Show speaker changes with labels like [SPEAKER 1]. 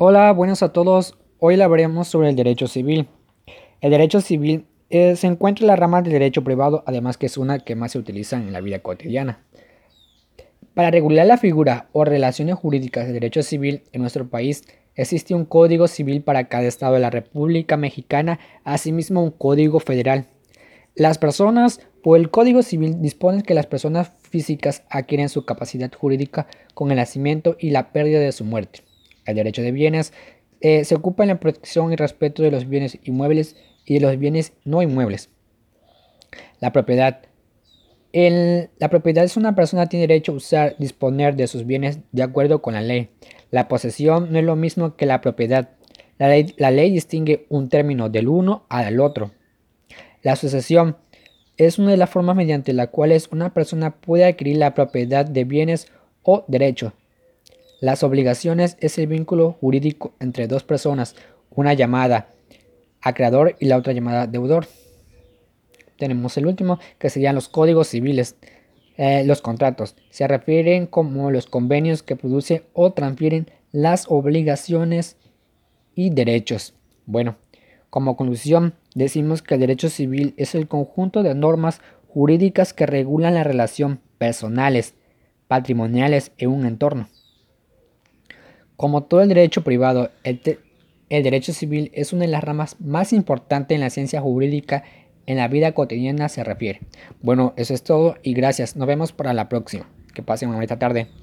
[SPEAKER 1] Hola, buenos a todos. Hoy hablaremos sobre el derecho civil. El derecho civil eh, se encuentra en la rama del derecho privado, además que es una que más se utiliza en la vida cotidiana. Para regular la figura o relaciones jurídicas del derecho civil en nuestro país, existe un código civil para cada estado de la República Mexicana, asimismo un código federal. Las personas o el Código Civil dispone que las personas físicas adquieren su capacidad jurídica con el nacimiento y la pérdida de su muerte. El derecho de bienes eh, se ocupa en la protección y respeto de los bienes inmuebles y de los bienes no inmuebles. La propiedad. la propiedad es una persona que tiene derecho a usar, disponer de sus bienes de acuerdo con la ley. La posesión no es lo mismo que la propiedad. La ley, la ley distingue un término del uno al otro. La sucesión es una de las formas mediante las cuales una persona puede adquirir la propiedad de bienes o derechos las obligaciones es el vínculo jurídico entre dos personas, una llamada acreedor y la otra llamada deudor. Tenemos el último, que serían los códigos civiles. Eh, los contratos se refieren como los convenios que producen o transfieren las obligaciones y derechos. Bueno, como conclusión, decimos que el derecho civil es el conjunto de normas jurídicas que regulan la relación personales, patrimoniales en un entorno. Como todo el derecho privado, el, derecho civil es una de las ramas más importantes en la ciencia jurídica en la vida cotidiana se refiere. Bueno, eso es todo y gracias. Nos vemos para la próxima. Que pasen una bonita tarde.